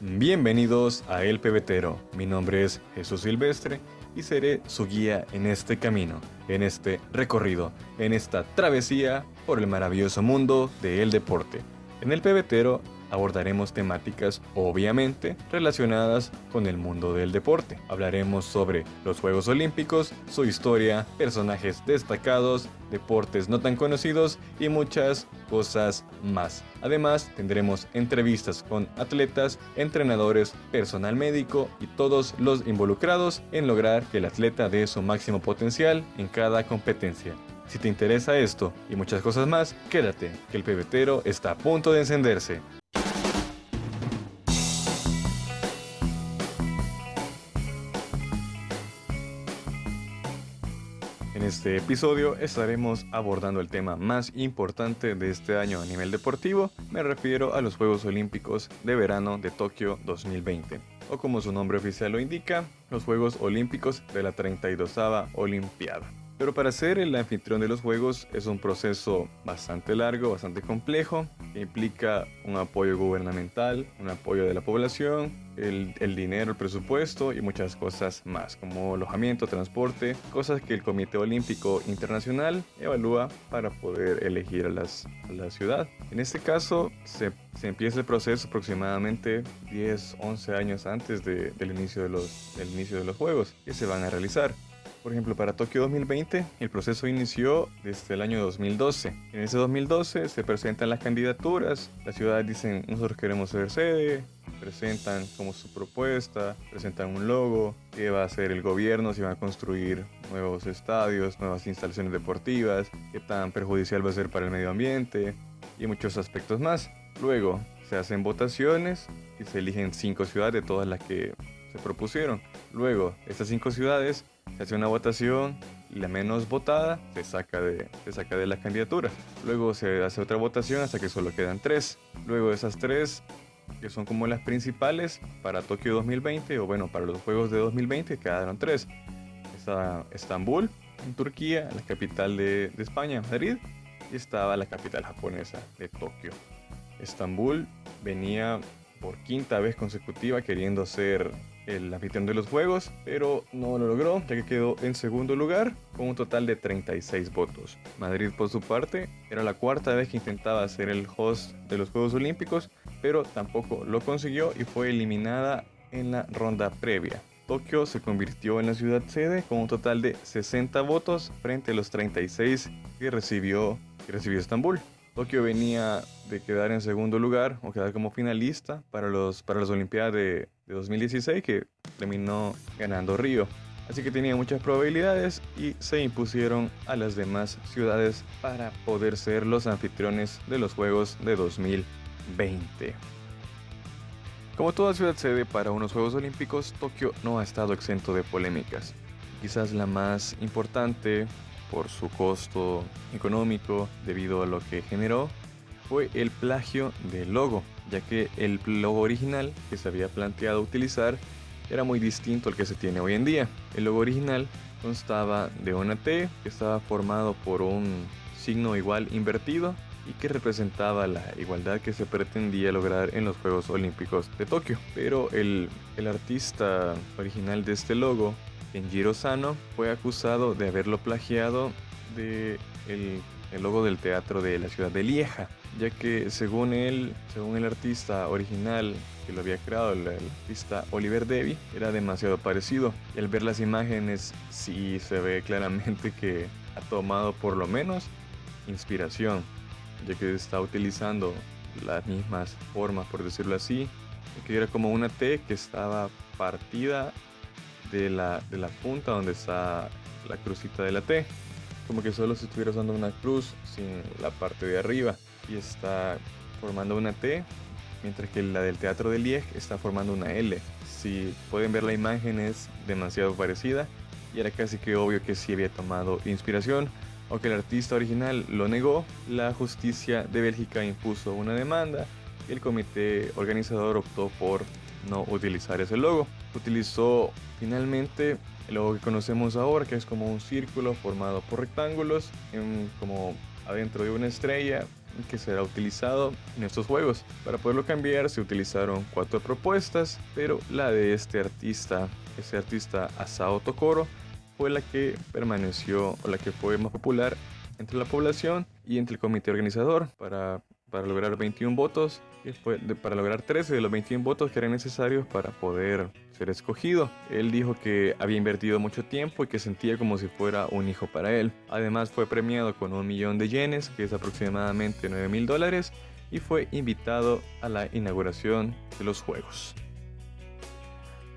Bienvenidos a El Pebetero. Mi nombre es Jesús Silvestre y seré su guía en este camino, en este recorrido, en esta travesía por el maravilloso mundo del deporte. En El Pebetero abordaremos temáticas obviamente relacionadas con el mundo del deporte. Hablaremos sobre los Juegos Olímpicos, su historia, personajes destacados, deportes no tan conocidos y muchas cosas más. Además, tendremos entrevistas con atletas, entrenadores, personal médico y todos los involucrados en lograr que el atleta dé su máximo potencial en cada competencia. Si te interesa esto y muchas cosas más, quédate, que el pebetero está a punto de encenderse. Este episodio estaremos abordando el tema más importante de este año a nivel deportivo, me refiero a los Juegos Olímpicos de Verano de Tokio 2020, o como su nombre oficial lo indica, los Juegos Olímpicos de la 32 Olimpiada. Pero para ser el anfitrión de los Juegos es un proceso bastante largo, bastante complejo, que implica un apoyo gubernamental, un apoyo de la población, el, dinero, el presupuesto y muchas cosas más, como alojamiento, transporte, cosas que el Comité Olímpico Internacional evalúa para poder elegir a, la ciudad. En este caso, se, empieza el proceso aproximadamente 10, 11 años antes de, del, inicio de los, del inicio de los Juegos que se van a realizar. Por ejemplo, para Tokio 2020, el proceso inició desde el año 2012. En ese 2012 se presentan las candidaturas, las ciudades dicen nosotros queremos ser sede, presentan como su propuesta, presentan un logo, qué va a hacer el gobierno, si van a construir nuevos estadios, nuevas instalaciones deportivas, qué tan perjudicial va a ser para el medio ambiente y muchos aspectos más. Luego se hacen votaciones y se eligen cinco ciudades de todas las que se propusieron. Luego, estas cinco ciudades se hace una votación y la menos votada se saca de, se saca de la candidatura. Luego se hace otra votación hasta que solo quedan tres. Luego esas tres, que son como las principales para Tokio 2020, o bueno, para los Juegos de 2020, quedaron tres. Está Estambul, en Turquía, la capital de, de España, Madrid, y estaba la capital japonesa de Tokio. Estambul venía por quinta vez consecutiva queriendo ser el anfitrión de los juegos, pero no lo logró, ya que quedó en segundo lugar con un total de 36 votos. Madrid, por su parte, era la cuarta vez que intentaba ser el host de los Juegos Olímpicos, pero tampoco lo consiguió y fue eliminada en la ronda previa. Tokio se convirtió en la ciudad sede con un total de 60 votos frente a los 36 que recibió, que recibió Estambul. Tokio venía de quedar en segundo lugar o quedar como finalista para, los, para las Olimpiadas de, de 2016 que terminó ganando Río. Así que tenía muchas probabilidades y se impusieron a las demás ciudades para poder ser los anfitriones de los Juegos de 2020. Como toda ciudad sede para unos Juegos Olímpicos, Tokio no ha estado exento de polémicas. Quizás la más importante por su costo económico debido a lo que generó fue el plagio del logo, ya que el logo original que se había planteado utilizar era muy distinto al que se tiene hoy en día. El logo original constaba de una T que estaba formado por un signo igual invertido y que representaba la igualdad que se pretendía lograr en los Juegos Olímpicos de Tokio. Pero el, el artista original de este logo Kenjiro Sano fue acusado de haberlo plagiado de el, el, logo del teatro de la ciudad de Lieja, ya que según él, según el artista original que lo había creado, el, artista Oliver Devi, era demasiado parecido. Y al ver las imágenes sí se ve claramente que ha tomado por lo menos inspiración, ya que está utilizando las mismas formas, por decirlo así, que era como una T que estaba partida de la, de la punta donde está la crucita de la T. Como que solo se estuviera usando una cruz sin la parte de arriba. Y está formando una T, mientras que la del Teatro de Liege está formando una L. Si pueden ver la imagen es demasiado parecida y era casi que obvio que sí había tomado inspiración. Aunque el artista original lo negó, la justicia de Bélgica impuso una demanda y el comité organizador optó por no utilizar ese logo. Utilizó finalmente logo que conocemos ahora, que es como un círculo formado por rectángulos, como adentro de una estrella, que será utilizado en estos juegos. Para poderlo cambiar se utilizaron cuatro propuestas, pero la de este artista, ese artista Asao Tokoro, fue la que permaneció o la que fue más popular entre la población y entre el comité organizador para, para lograr 21 votos, fue para lograr 13 de los 21 votos que eran necesarios para poder ser escogido. Él dijo que había invertido mucho tiempo y que sentía como si fuera un hijo para él. Además fue premiado con un millón de yenes, que es aproximadamente 9 mil dólares, y fue invitado a la inauguración de los Juegos.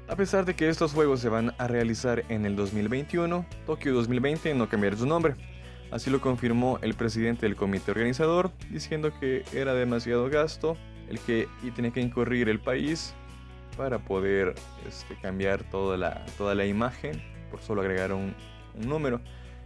A pesar de que estos juegos se van a realizar en el 2021, Tokio 2020 no cambiará su nombre. Así lo confirmó el presidente del comité organizador, diciendo que era demasiado gasto el que y tenía que incurrir el país para poder este, cambiar toda la, toda la imagen por solo agregar un, un número.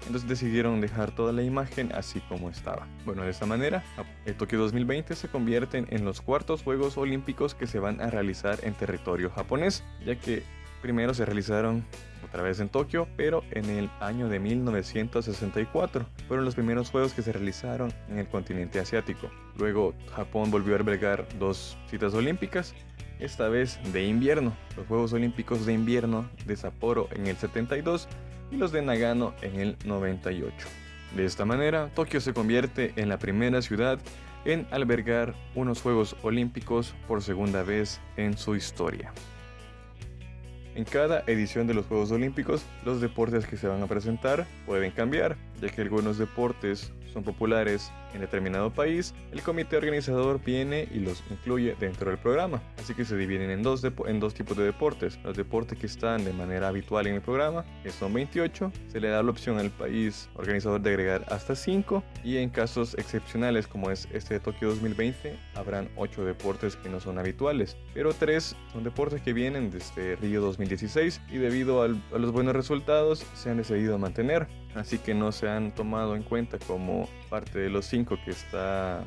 Entonces decidieron dejar toda la imagen así como estaba. Bueno, de esta manera, el Tokio 2020 se convierten en los cuartos Juegos Olímpicos que se van a realizar en territorio japonés, ya que primero se realizaron otra vez en Tokio, pero en el año de 1964. Fueron los primeros juegos que se realizaron en el continente asiático. Luego Japón volvió a albergar dos citas olímpicas, esta vez de invierno, los Juegos Olímpicos de invierno de Sapporo en el 72 y los de Nagano en el 98. De esta manera, Tokio se convierte en la primera ciudad en albergar unos Juegos Olímpicos por segunda vez en su historia. En cada edición de los Juegos Olímpicos, los deportes que se van a presentar pueden cambiar, ya que algunos deportes son populares en determinado país, el comité organizador viene y los incluye dentro del programa. Así que se dividen en dos, en dos tipos de deportes. Los deportes que están de manera habitual en el programa, que son 28, se le da la opción al país organizador de agregar hasta 5 y en casos excepcionales como es este de Tokio 2020, habrán 8 deportes que no son habituales, pero 3 son deportes que vienen desde Río 2016 y debido a los buenos resultados se han decidido mantener. Así que no se han tomado en cuenta como parte de los 5 que está,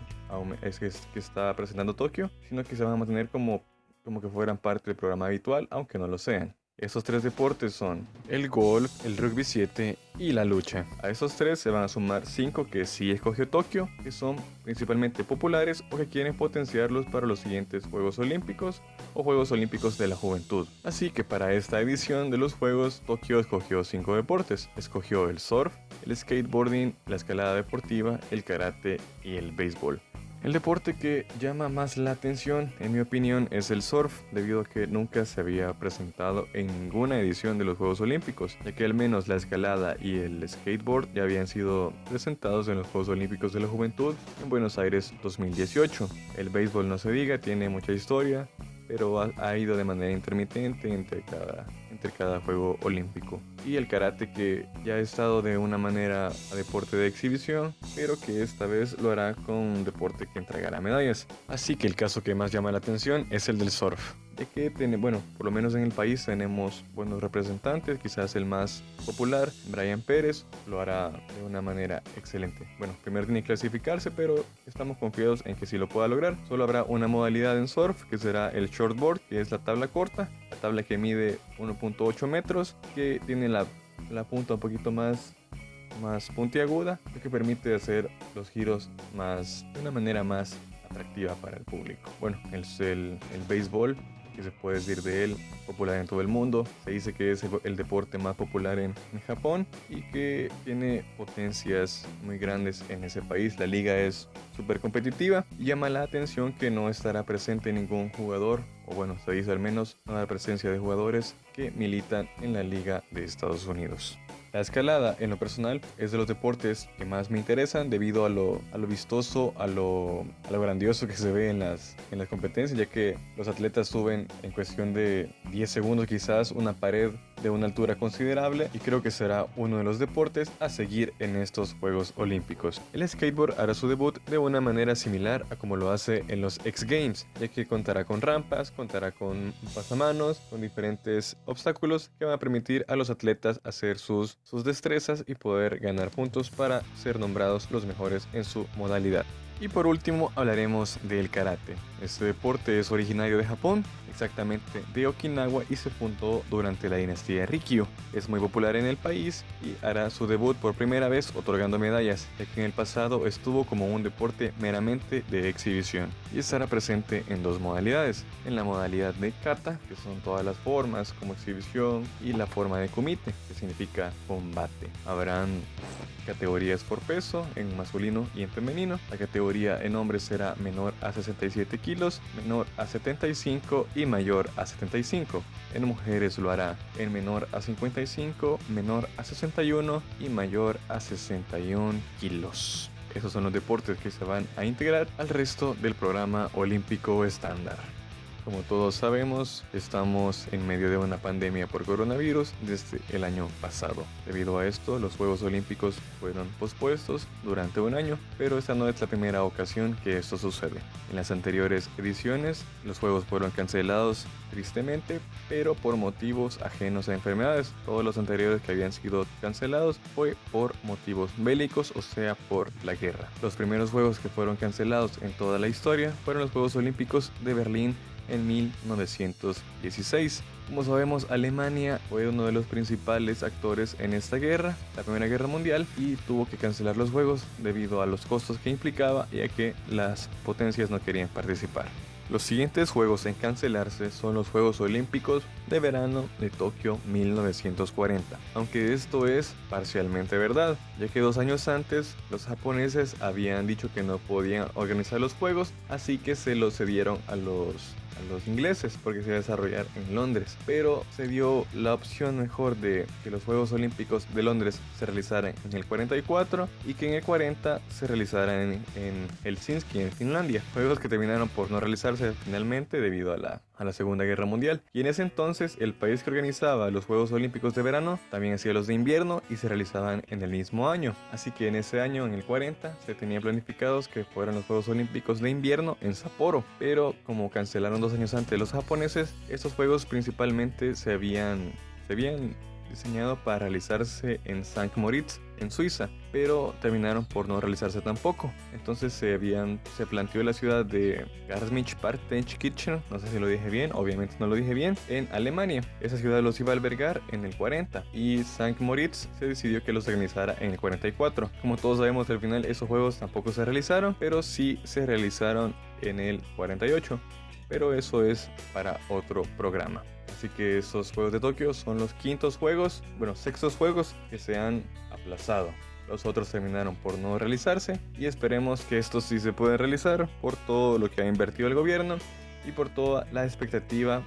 es, que está presentando Tokio, sino que se van a mantener como, como que fueran parte del programa habitual, aunque no lo sean. Estos tres deportes son el golf, el rugby 7 y la lucha. A esos tres se van a sumar cinco que sí escogió Tokio, que son principalmente populares o que quieren potenciarlos para los siguientes Juegos Olímpicos o Juegos Olímpicos de la Juventud. Así que para esta edición de los Juegos, Tokio escogió cinco deportes. Escogió el surf, el skateboarding, la escalada deportiva, el karate y el béisbol. El deporte que llama más la atención, en mi opinión, es el surf, debido a que nunca se había presentado en ninguna edición de los Juegos Olímpicos, ya que al menos la escalada y el skateboard ya habían sido presentados en los Juegos Olímpicos de la Juventud en Buenos Aires 2018. El béisbol no se diga, tiene mucha historia, pero ha, ido de manera intermitente entre cada, entre cada juego olímpico. Y el karate que ya ha estado de una manera a deporte de exhibición, pero que esta vez lo hará con un deporte que entregará medallas. Así que el caso que más llama la atención es el del surf que tiene, bueno, por lo menos en el país tenemos buenos representantes, quizás el más popular, Brian Pérez, lo hará de una manera excelente. Bueno, primero tiene que clasificarse, pero estamos confiados en que sí lo pueda lograr. Solo habrá una modalidad en surf, que será el shortboard, que es la tabla corta, la tabla que mide 1.8 metros, que tiene la, la punta un poquito más más puntiaguda, lo que permite hacer los giros más de una manera más atractiva para el público. Bueno, el, el, el béisbol que se puede decir de él, popular en todo el mundo. Se dice que es el, deporte más popular en, en, Japón y que tiene potencias muy grandes en ese país. La liga es súper competitiva y llama la atención que no estará presente ningún jugador, o bueno, se dice al menos no la presencia de jugadores que militan en la liga de Estados Unidos. La escalada, en lo personal, es de los deportes que más me interesan debido a lo, a lo vistoso, a lo, a lo, grandioso que se ve en las, en las competencias, ya que los atletas suben en cuestión de 10 segundos quizás una pared de una altura considerable y creo que será uno de los deportes a seguir en estos Juegos Olímpicos. El skateboard hará su debut de una manera similar a como lo hace en los X Games, ya que contará con rampas, contará con pasamanos, con diferentes obstáculos que van a permitir a los atletas hacer sus, sus destrezas y poder ganar puntos para ser nombrados los mejores en su modalidad. Y por último hablaremos del karate. Este deporte es originario de Japón exactamente de Okinawa y se fundó durante la dinastía Rikyu. Es muy popular en el país y hará su debut por primera vez otorgando medallas, ya que en el pasado estuvo como un deporte meramente de exhibición y estará presente en dos modalidades, en la modalidad de kata, que son todas las formas como exhibición, y la forma de kumite, que significa combate. Habrán categorías por peso en masculino y en femenino. La categoría en hombres será menor a 67 kilos, menor a 75 y mayor a 75. En mujeres lo hará en menor a 55, menor a 61 y mayor a 61 kilos. Esos son los deportes que se van a integrar al resto del programa olímpico estándar. Como todos sabemos, estamos en medio de una pandemia por coronavirus desde el año pasado. Debido a esto, los Juegos Olímpicos fueron pospuestos durante un año, pero esta no es la primera ocasión que esto sucede. En las anteriores ediciones, los Juegos fueron cancelados tristemente, pero por motivos ajenos a enfermedades. Todos los anteriores que habían sido cancelados fue por motivos bélicos, o sea, por la guerra. Los primeros Juegos que fueron cancelados en toda la historia fueron los Juegos Olímpicos de Berlín en 1916. Como sabemos, Alemania fue uno de los principales actores en esta guerra, la Primera Guerra Mundial, y tuvo que cancelar los juegos debido a los costos que implicaba y a que las potencias no querían participar. Los siguientes juegos en cancelarse son los Juegos Olímpicos de verano de Tokio 1940, aunque esto es parcialmente verdad, ya que dos años antes los japoneses habían dicho que no podían organizar los Juegos, así que se los cedieron a los los ingleses porque se iba a desarrollar en Londres. Pero se dio la opción mejor de que los Juegos Olímpicos de Londres se realizaran en el 44 y que en el 40 se realizaran en, en Helsinki, en Finlandia. Juegos que terminaron por no realizarse finalmente debido a la a la Segunda Guerra Mundial. Y en ese entonces el país que organizaba los Juegos Olímpicos de verano también hacía los de invierno y se realizaban en el mismo año. Así que en ese año, en el 40, se tenían planificados que fueran los Juegos Olímpicos de invierno en Sapporo. Pero como cancelaron dos años antes los japoneses, estos juegos principalmente se habían, se habían diseñado para realizarse en St. Moritz, en Suiza, pero terminaron por no realizarse tampoco. Entonces se, habían, se planteó la ciudad de Garmisch-Partenkirchen, no sé si lo dije bien, obviamente no lo dije bien, en Alemania. Esa ciudad los iba a albergar en el 40 y St. Moritz se decidió que los organizara en el 44. Como todos sabemos, al final esos juegos tampoco se realizaron, pero sí se realizaron en el 48. Pero eso es para otro programa. Así que esos Juegos de Tokio son los quintos juegos, bueno, sextos juegos que se han aplazado. Los otros terminaron por no realizarse y esperemos que estos sí se puedan realizar por todo lo que ha invertido el gobierno y por toda la expectativa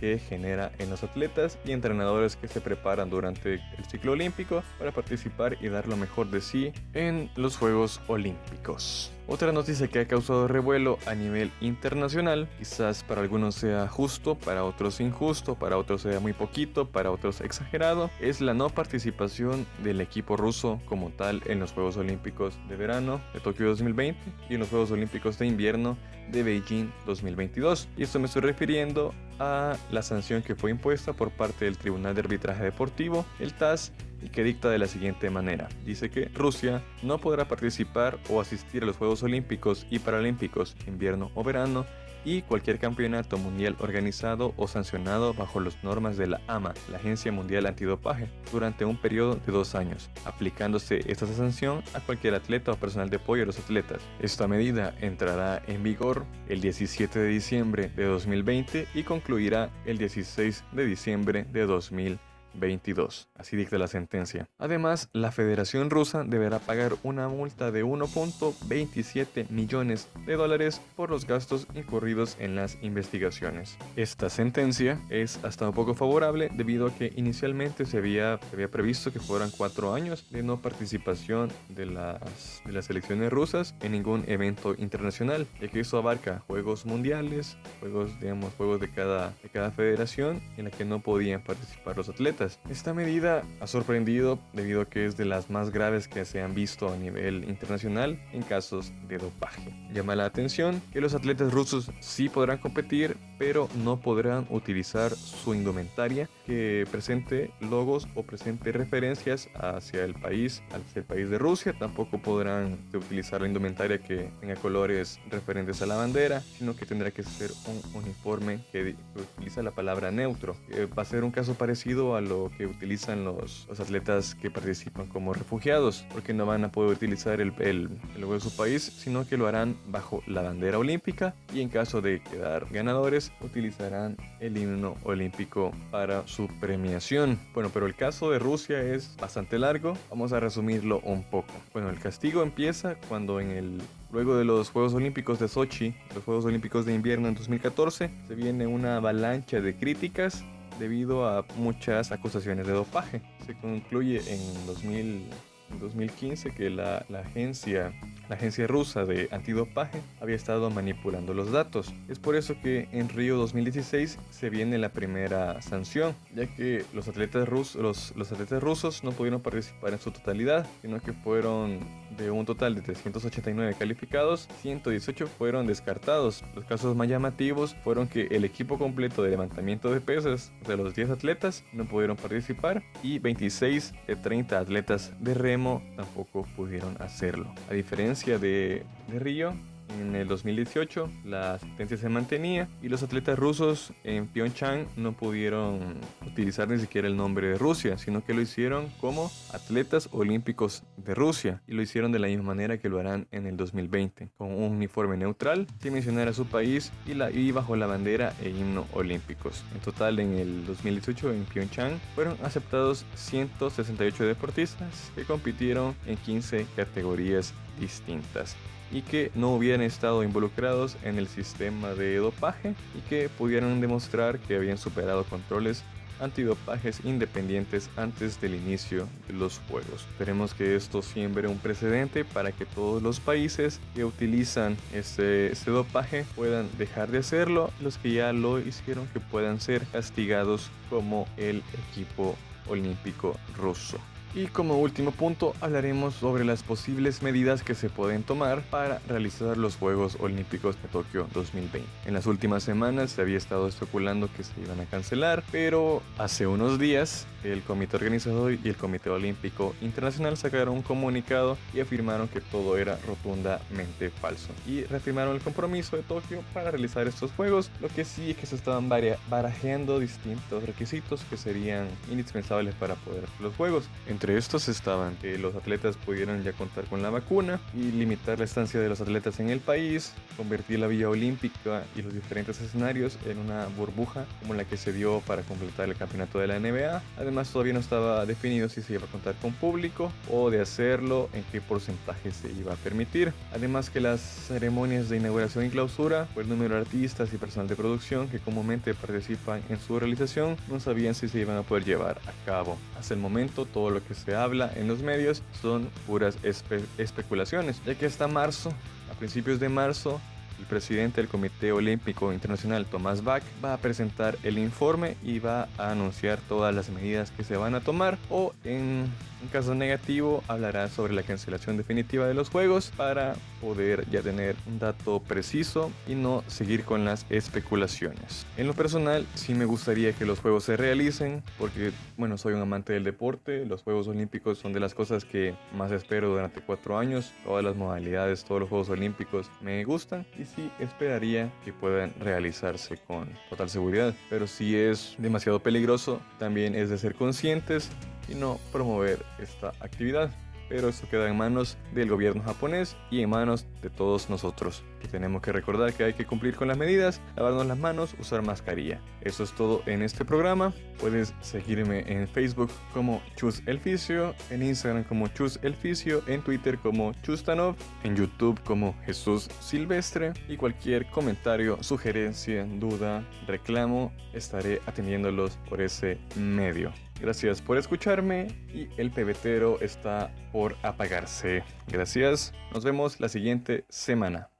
que genera en los atletas y entrenadores que se preparan durante el ciclo olímpico para participar y dar lo mejor de sí en los Juegos Olímpicos. Otra noticia que ha causado revuelo a nivel internacional, quizás para algunos sea justo, para otros injusto, para otros sea muy poquito, para otros exagerado, es la no participación del equipo ruso como tal en los Juegos Olímpicos de verano de Tokio 2020 y en los Juegos Olímpicos de invierno de Beijing 2022. Y esto me estoy refiriendo a la sanción que fue impuesta por parte del Tribunal de Arbitraje Deportivo, el TAS, y que dicta de la siguiente manera. Dice que Rusia no podrá participar o asistir a los Juegos Olímpicos y Paralímpicos invierno o verano y cualquier campeonato mundial organizado o sancionado bajo las normas de la AMA, la Agencia Mundial Antidopaje, durante un periodo de dos años, aplicándose esta sanción a cualquier atleta o personal de apoyo a los atletas. Esta medida entrará en vigor el 17 de diciembre de 2020 y concluirá el 16 de diciembre de 2020. 22. Así dicta la sentencia. Además, la Federación Rusa deberá pagar una multa de 1.27 millones de dólares por los gastos incurridos en las investigaciones. Esta sentencia es hasta un poco favorable debido a que inicialmente se había, había previsto que fueran cuatro años de no participación de las, de las elecciones rusas en ningún evento internacional, ya que eso abarca juegos mundiales, juegos, digamos, juegos de cada, de cada federación en la que no podían participar los atletas. Esta medida ha sorprendido debido a que es de las más graves que se han visto a nivel internacional en casos de dopaje. Llama la atención que los atletas rusos sí podrán competir, pero no podrán utilizar su indumentaria que presente logos o presente referencias hacia el país, hacia el país de Rusia. Tampoco podrán utilizar la indumentaria que tenga colores referentes a la bandera, sino que tendrá que ser un uniforme que utiliza la palabra neutro. va a ser un caso parecido a lo que utilizan los, los atletas que participan como refugiados, porque no van a poder utilizar el, el, el logo de su país, sino que lo harán bajo la bandera olímpica y en caso de quedar ganadores utilizarán el himno olímpico para su premiación. Bueno, pero el caso de Rusia es bastante largo, vamos a resumirlo un poco. Bueno, el castigo empieza cuando en el Luego de los Juegos Olímpicos de Sochi, los Juegos Olímpicos de Invierno en 2014, se viene una avalancha de críticas debido a muchas acusaciones de dopaje. Se concluye en 2015 que la, la agencia la agencia rusa de antidopaje había estado manipulando los datos. Es por eso que en Río 2016 se viene la primera sanción, ya que los atletas, rusos, los, atletas rusos no pudieron participar en su totalidad, sino que fueron de un total de 389 calificados, 118 fueron descartados. Los casos más llamativos fueron que el equipo completo de levantamiento de pesas de los 10 atletas no pudieron participar y 26 de 30 atletas de remo tampoco pudieron hacerlo. A diferencia de, de Río, en el 2018 la sentencia se mantenía y los atletas rusos en Pyeongchang no pudieron utilizar ni siquiera el nombre de Rusia, sino que lo hicieron como atletas olímpicos de Rusia y lo hicieron de la misma manera que lo harán en el 2020, con un uniforme neutral sin mencionar a su país y, y bajo la bandera e himno olímpicos. En total en el 2018 en Pyeongchang fueron aceptados 168 deportistas que compitieron en 15 categorías distintas y que no hubieran estado involucrados en el sistema de dopaje y que pudieran demostrar que habían superado controles antidopajes independientes antes del inicio de los juegos. Esperemos que esto siembre un precedente para que todos los países que utilizan este, este dopaje puedan dejar de hacerlo, los que ya lo hicieron que puedan ser castigados como el equipo olímpico ruso. Y como último punto hablaremos sobre las posibles medidas que se pueden tomar para realizar los Juegos Olímpicos de Tokio 2020. En las últimas semanas se había estado especulando que se iban a cancelar, pero hace unos días el comité organizador y el Comité Olímpico Internacional sacaron un comunicado y afirmaron que todo era rotundamente falso. Y reafirmaron el compromiso de Tokio para realizar estos juegos. Lo que sí es que se estaban barajeando distintos requisitos que serían indispensables para poder hacer los juegos. Entre estos estaban que los atletas pudieran ya contar con la vacuna y limitar la estancia de los atletas en el país, convertir la vía olímpica y los diferentes escenarios en una burbuja como la que se dio para completar el campeonato de la NBA. Además todavía no estaba definido si se iba a contar con público o de hacerlo en qué porcentaje se iba a permitir. Además que las ceremonias de inauguración y clausura, por el número de artistas y personal de producción que comúnmente participan en su realización, no sabían si se iban a poder llevar a cabo. Hasta el momento todo lo que se habla en los medios son puras especulaciones, ya que hasta marzo, a principios de marzo, el presidente del Comité Olímpico Internacional, Tomás Bach, va a presentar el informe y va a anunciar todas las medidas que se van a tomar o en un caso negativo hablará sobre la cancelación definitiva de los juegos para poder ya tener un dato preciso y no seguir con las especulaciones. En lo personal sí me gustaría que los juegos se realicen porque bueno soy un amante del deporte, los Juegos Olímpicos son de las cosas que más espero durante cuatro años, todas las modalidades, todos los Juegos Olímpicos me gustan y sí esperaría que puedan realizarse con total seguridad, pero si es demasiado peligroso. También es de ser conscientes y no promover esta actividad. Pero esto queda en manos del gobierno japonés y en manos de todos nosotros, que tenemos que recordar que hay que cumplir con las medidas, lavarnos las manos, usar mascarilla. Eso es todo en este programa. Puedes seguirme en Facebook como Chus Elficio, en Instagram como Chus Elficio, en Twitter como Chustanov, en YouTube como Jesús Silvestre y cualquier comentario, sugerencia, duda, reclamo, estaré atendiéndolos por ese medio. Gracias por escucharme y el pebetero está por apagarse. Gracias. Nos vemos la siguiente semana.